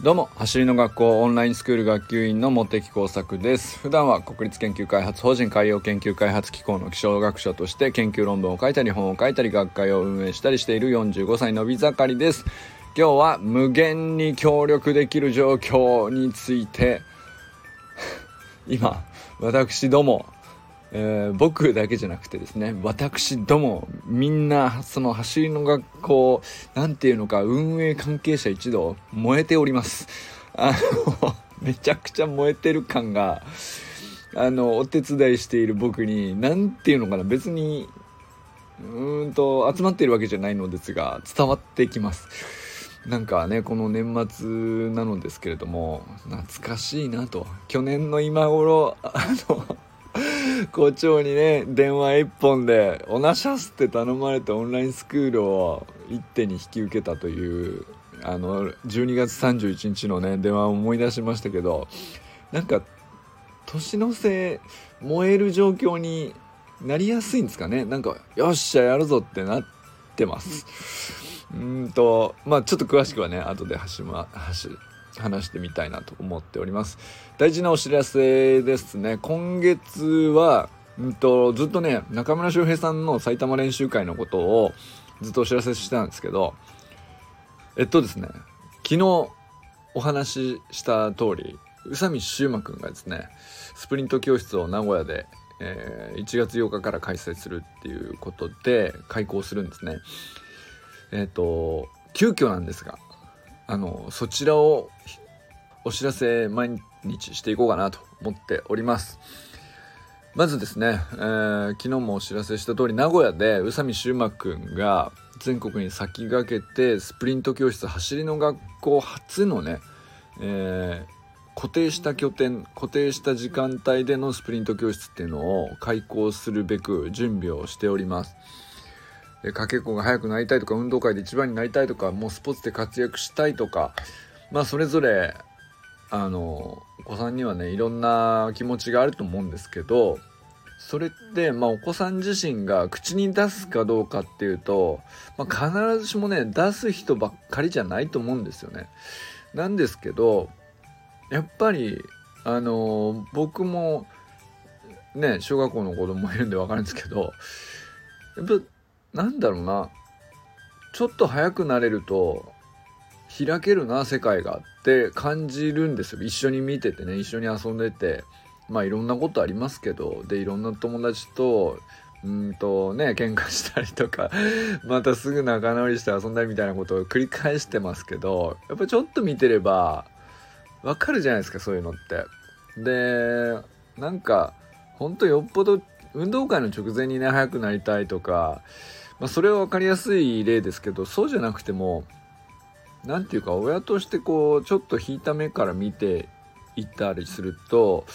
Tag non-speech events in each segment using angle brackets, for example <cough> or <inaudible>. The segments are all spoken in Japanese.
どうも走りの学校オンラインスクール学級委員の茂木耕作です。普段は国立研究開発法人海洋研究開発機構の気象学者として研究論文を書いたり本を書いたり学会を運営したりしている45歳のび盛りです。今日は無限に協力できる状況について今私どもえー、僕だけじゃなくてですね私どもみんなその走りの学校なんていうのか運営関係者一同燃えております。あのめちゃくちゃ燃えてる感があのお手伝いしている僕に何ていうのかな別にうーんと集まっているわけじゃないのですが伝わってきます。なんかねこの年末なのですけれども懐かしいなと。去年の今頃あの校長にね電話一本で「おなしゃす」って頼まれたオンラインスクールを一手に引き受けたというあの12月31日のね電話を思い出しましたけどなんか年の瀬燃える状況になりやすいんですかね。なんかよっしゃやるぞってなってます。うんとまあちょっと詳しくはね後で走,、ま、走話してみたいなと思っております。大事なお知らせですね。今月はうんとずっとね中村修平さんの埼玉練習会のことをずっとお知らせしてたんですけどえっとですね昨日お話しした通り宇佐美修馬くんがですねスプリント教室を名古屋で、えー、1月8日から開催するっていうことで開校するんですね。えっ、と急遽なんですがあのそちらをお知らせ毎日していこうかなと思っております。まずですね、えー、昨日もお知らせした通り名古屋で宇佐美修馬くんが全国に先駆けてスプリント教室走りの学校初のね、えー、固定した拠点固定した時間帯でのスプリント教室っていうのを開校するべく準備をしております。かけっこが速くなりたいとか運動会で一番になりたいとかもうスポーツで活躍したいとかまあそれぞれあのお子さんにはねいろんな気持ちがあると思うんですけどそれってまあお子さん自身が口に出すかどうかっていうと、まあ、必ずしもね出す人ばっかりじゃないと思うんですよね。なんですけどやっぱりあの僕もね小学校の子供いるんで分かるんですけどやっぱなんだろうな。ちょっと早くなれると開けるな世界がって感じるんですよ。一緒に見ててね一緒に遊んでて。まあいろんなことありますけどでいろんな友達とうんとね喧嘩したりとか <laughs> またすぐ仲直りして遊んだりみたいなことを繰り返してますけどやっぱちょっと見てればわかるじゃないですかそういうのって。でなんかほんとよっぽど運動会の直前にね速くなりたいとかまあ、それは分かりやすい例ですけどそうじゃなくても何て言うか親としてこうちょっと引いた目から見ていったりすると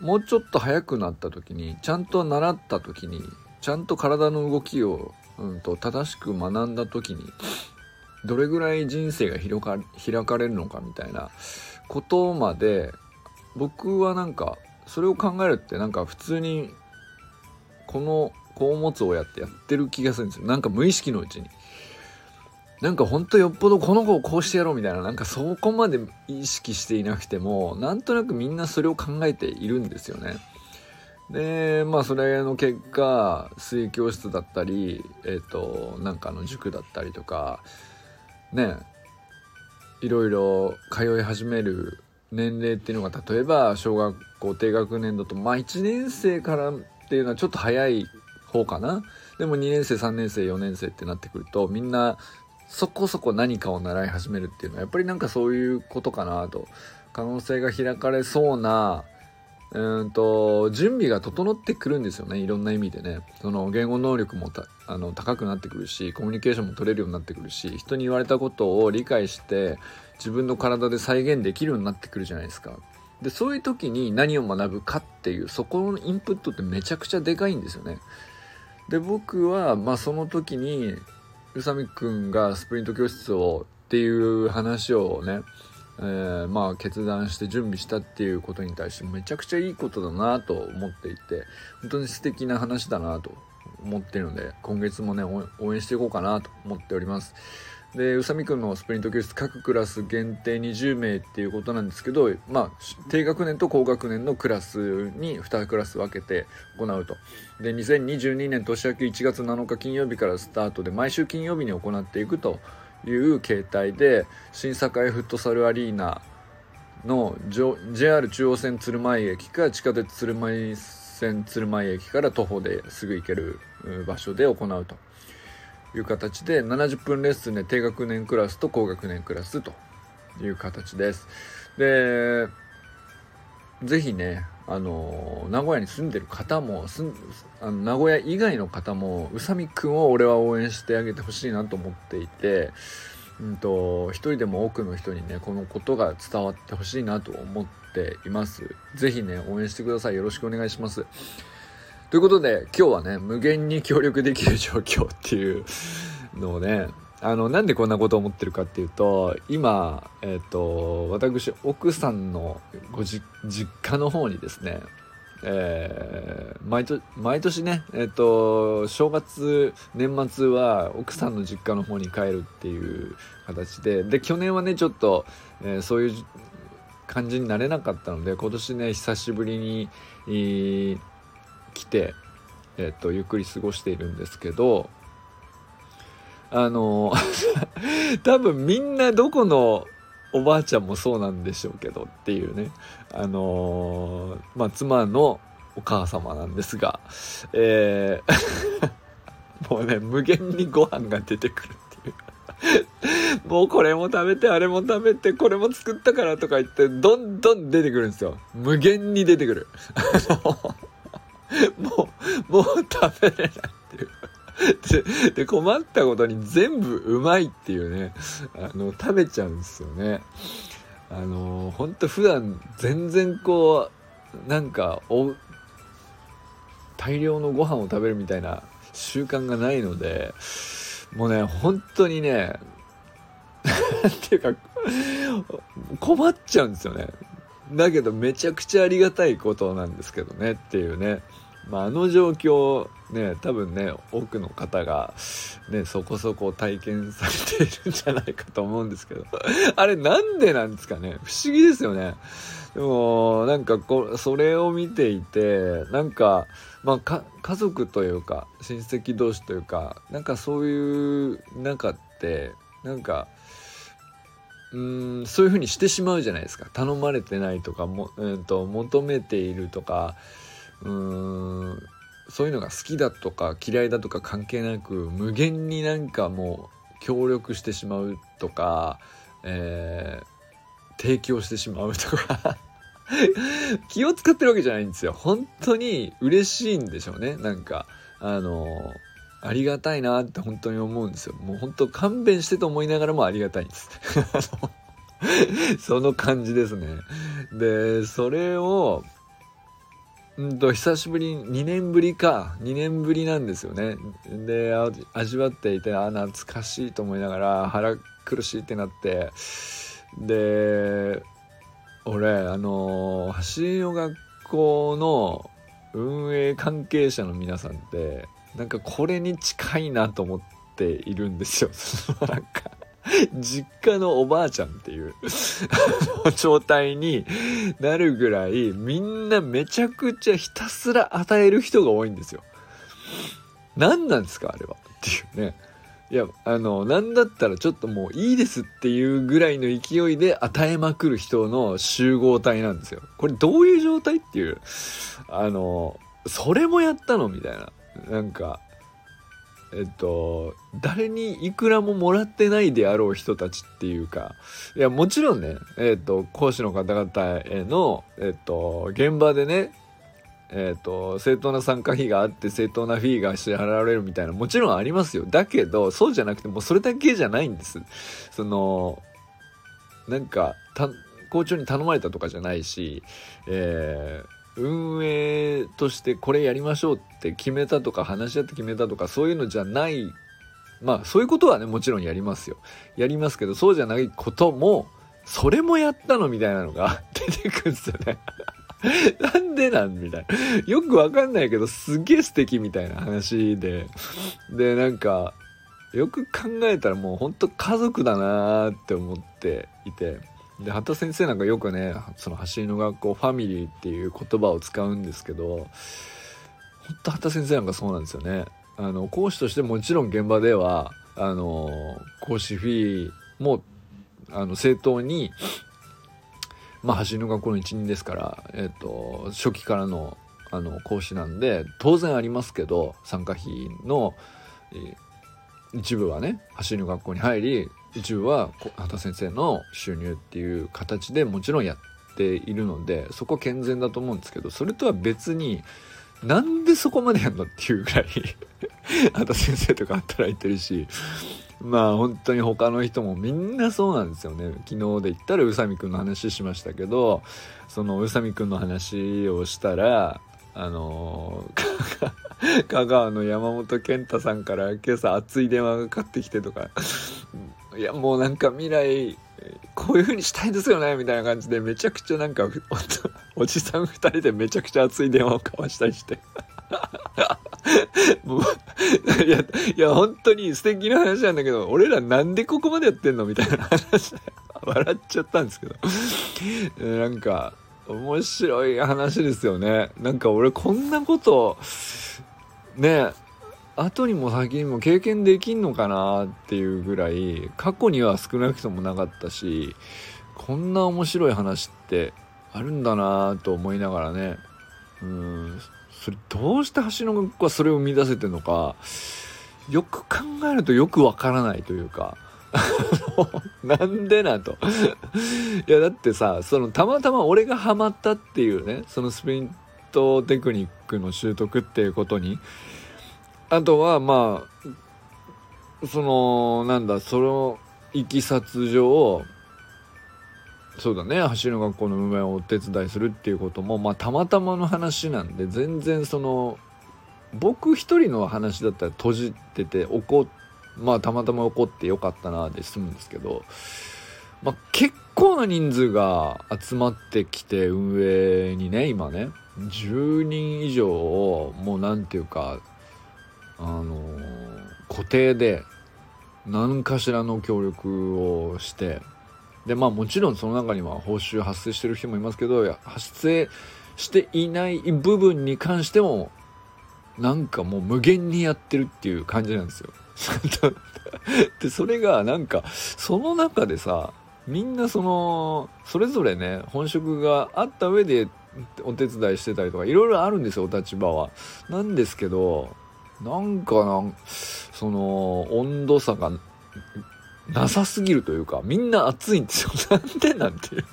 もうちょっと速くなった時にちゃんと習った時にちゃんと体の動きを、うんと、正しく学んだ時にどれぐらい人生が開か開かれるのかみたいなことまで僕はなんかそれを考えるってなんか普通にこの子を持つ親ってやってる気がするんですよ。なんか無意識のうちに。なんかほんとよっぽどこの子をこうしてやろうみたいななんかそこまで意識していなくてもなんとなくみんなそれを考えているんですよね。でまあそれの結果水泳教室だったりえっ、ー、となんかの塾だったりとかねいろいろ通い始める年齢っていうのが例えば小学校低学年だとまあ1年生からっていうのはちょっと早い方かな。でも2年生3年生4年生ってなってくるとみんなそこそこ何かを習い始めるっていうのはやっぱりなんかそういうことかなと。可能性が開かれそうなうんと準備が整ってくるんですよね。いろんな意味でね。その言語能力もあの高くなってくるしコミュニケーションも取れるようになってくるし人に言われたことを理解して自分の体で再現できるようになってくるじゃないですか。でそういう時に何を学ぶかっていうそこのインプットってめちゃくちゃでかいんですよね。で僕はまあその時に宇佐美くんがスプリント教室をっていう話をね、えー、まあ決断して準備したっていうことに対してめちゃくちゃいいことだなと思っていて本当に素敵な話だなと思ってるので今月もね応援していこうかなと思っております。で宇佐美くんのスプリント教室各クラス限定20名っていうことなんですけどまあ低学年と高学年のクラスに2クラス分けて行うと。で2022年年明け1月7日金曜日からスタートで毎週金曜日に行っていくという形態で新栄フットサルアリーナの JR 中央線鶴舞駅か地下鉄鶴舞線鶴舞駅から徒歩ですぐ行ける場所で行うと。いう形で70分レッスンで低学年クラスと高学年クラスという形です。で、ぜひね、あの名古屋に住んでる方もあの名古屋以外の方も宇佐美くんを俺は応援してあげてほしいなと思っていて、うんと、一人でも多くの人にねこのことが伝わってほしいなと思っています。是非ね応援してください。よろしくお願いします。ということで今日はね無限に協力できる状況っていうのをねあのなんでこんなことを思ってるかっていうと今えっ、ー、と私奥さんのごじ実家の方にですねえー、毎年毎年ね、えっ、ー、と正月年末は奥さんの実家の方に帰るっていう形でで去年はねちょっと、えー、そういう感じになれなかったので今年ね久しぶりに、えー、来て、えっ、とゆっくり過ごしているんですけどあの <laughs> 多分みんなどこのおばあちゃんもそうなんでしょうけどっていうね。あの、まあ妻のお母様なんですがえー <laughs> もうね無限にご飯が出てくるっていう。<laughs> もうこれも食べてあれも食べてこれも作ったからとか言ってどんどん出てくるんですよ。無限に出てくる。もうもう食べれないっていう。で <laughs> 困ったことに全部うまいっていうね。あの食べちゃうんですよね。あのほんと普段全然こうなんかお大量のご飯を食べるみたいな習慣がないのでもうね本当にねっていうか困っちゃうんですよね。だけどめちゃくちゃありがたいことなんですけどねっていうね。まあ、あの状況ね多分ね多くの方がねそこそこ体験されているんじゃないかと思うんですけど。<laughs> あれなんでなんですかね。不思議ですよね。でもなんかこそれを見ていてなんかまあ家族というか親戚同士というかなんかそういう中ってなんかうんそういうふうにしてしまうじゃないですか。頼まれてないとかも、うんと求めているとかうーんそういうのが好きだとか嫌いだとか関係なく無限になんかもう協力してしまうとか、えー、提供してしまうとか <laughs> 気を使ってるわけじゃないんですよ。本当に嬉しいんでしょうね。なんかあのありがたいなって本当に思うんですよ。もう本当勘弁してと思いながらもありがたいんです。<laughs> その感じですね。でそれをうんと久しぶり2年ぶりか。2年ぶりなんですよね。で味わっていてあ懐かしいと思いながら腹苦しいってなって。で俺あの走りの学校の運営関係者の皆さんってなんかこれに近いなと思っているんですよ。<laughs> なんか実家のおばあちゃん <laughs> 状態になるぐらいみんなめちゃくちゃひたすら与える人が多いんですよ。何なんですかあれはっていうね。いや、あの、なんだったらちょっともういいですっていうぐらいの勢いで与えまくる人の集合体なんですよ。これどういう状態っていう、あの、それもやったのみたいな。なんか、えっと、誰にいくらももらってないであろう人たちっていうか、いや、もちろんね、えっと、講師の方々への、えっと、現場でね、えっと、正当な参加費があって正当なフィーが支払われるみたいな、もちろんありますよ。だけど、そうじゃなくて、もうそれだけじゃないんです。その、なんか、校長に頼まれたとかじゃないし、えー、運営としてこれやりましょうって決めたとか話し合って決めたとかそういうのじゃないまあそういうことはねもちろんやりますよやりますけどそうじゃないこともそれもやったのみたいなのが出てくるんですよね <laughs> なんでなんみたいな。よくわかんないけど、すげえ素敵みたいな話で。で、なんか、よく考えたらもうほんと家族だなーって思っていて。で、畑先生なんかよくね、その走りの学校、ファミリーっていう言葉を使うんですけど、ほんと畑先生なんかそうなんですよね。あの、講師としてもちろん現場では、あの、講師フィーも、あの、正当に、まあ、走りの学校の一員ですから、えっ、と、初期からの、あの、講師なんで、当然ありますけど、参加費の、一部はね、走りの学校に入り、一部は畑先生の収入っていう形でもちろんやっているので、そこ健全だと思うんですけど、それとは別に、なんでそこまでやんのっていうぐらい <laughs> 畑先生とか働いてるし、まあ本当に他の人もみんなそうなんですよね。昨日で言ったら宇佐美くんの話しましたけどその宇佐美くんの話をしたらあの香川の山本健太さんから今朝熱い電話がかかってきてとかいやもうなんか未来こういう風にしたいんですよねみたいな感じでめちゃくちゃなんか <laughs> おじさん2人でめちゃくちゃ熱い電話を交わしたりして <laughs> もう <laughs> いや、いや、本当に素敵な話なんだけど、俺らなんでここまでやってんのみたいな話で笑っちゃったんですけど。なんか、面白い話ですよね。なんか俺こんなこと、ね、後にも先にも経験できんのかなっていうぐらい、過去には少なくともなかったし、こんな面白い話ってあるんだなと思いながらね、うん、それどうして橋の学校はそれを生み出せてるのかよく考えるとよくわからないというか。<laughs> なんでなと。いやだってさそのたまたま俺がハマったっていうねそのスプリントテクニックの習得っていうことにあとはまあそのなんだそのいきさつ上そうだね走る学校の運営をお手伝いするっていうこともまあたまたまの話なんで全然その僕一人の話だったら閉じてて怒まあたまたま怒ってよかったなで済むんですけど、まあ、結構な人数が集まってきて運営にね今ね。10人以上をもう何て言うかあの固定で何かしらの協力をしてでまあもちろんその中には報酬発生してる人もいますけど発生していない部分に関してもなんかもう無限にやってるっていう感じなんですよ。<laughs> でそれがなんかその中でさみんなそのそれぞれね本職があった上でお手伝いしてたりとかいろいろあるんですよお立場は。なんですけどなんかなその温度差がなさすぎるというか、みんな暑いんですよ。<laughs> なんでなんていう。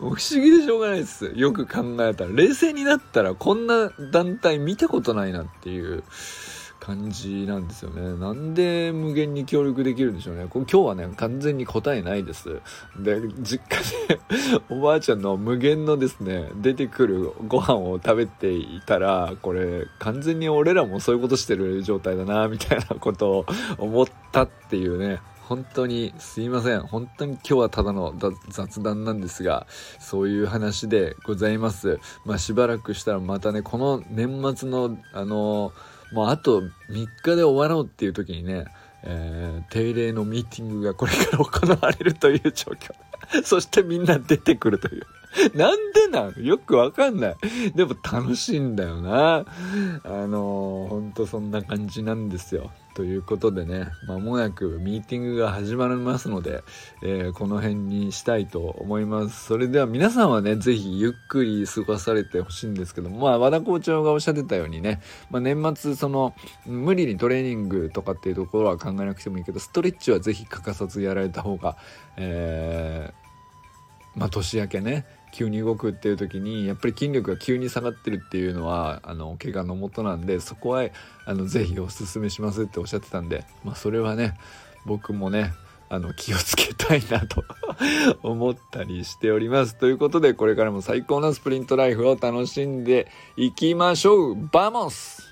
も <laughs> う不思議でしょうがないです。よく考えたら。冷静になったらこんな団体見たことないなっていう感じなんですよね。なんで無限に協力できるんでしょうね。今日はね、完全に答えないです。で、実家で <laughs> おばあちゃんの無限のですね、出てくるご飯を食べていたら、これ完全に俺らもそういうことしてる状態だな、みたいなことを思ったっていうね。本当にすいません。本当に今日はただの雑談なんですが、そういう話でございます。まあしばらくしたらまたね、この年末のあのもうあと3日で終わろうっていう時にね、えー、定例のミーティングがこれから行われるという状況。そしてみんな出てくるという。<laughs> なんでなん？よくわかんない。でも楽しいんだよな。あのー、ほんとそんな感じなんですよ。ということでね、まもなくミーティングが始まりますので、えー、この辺にしたいと思います。それでは皆さんはね、ぜひゆっくり過ごされてほしいんですけども、まあ、和田校長がおっしゃってたようにね、まあ、年末、その、無理にトレーニングとかっていうところは考えなくてもいいけど、ストレッチはぜひ欠かさずやられた方が、えー、まあ、年明けね、急に動くっていう時にやっぱり筋力が急に下がってるっていうのはあの怪我のもとなんでそこはあのぜひおすすめしますっておっしゃってたんで、まあ、それはね僕もねあの気をつけたいなと <laughs> 思ったりしております。ということでこれからも最高なスプリントライフを楽しんでいきましょうバモス